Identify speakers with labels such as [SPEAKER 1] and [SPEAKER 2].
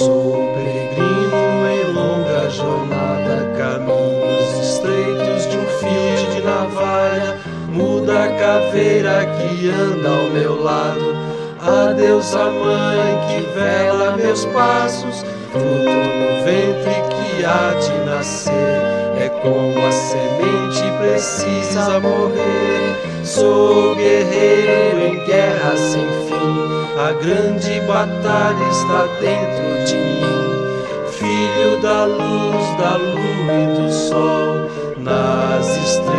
[SPEAKER 1] Sou peregrino em longa jornada, caminhos estreitos de um fio de navalha, muda a caveira que anda ao meu lado. Adeus a mãe que vela meus passos, fruto no ventre que há de nascer. É como a semente precisa morrer. Sou guerreiro em guerra sem fim. A grande batalha está dentro de mim. Filho da luz, da lua e do sol. Nas estrelas.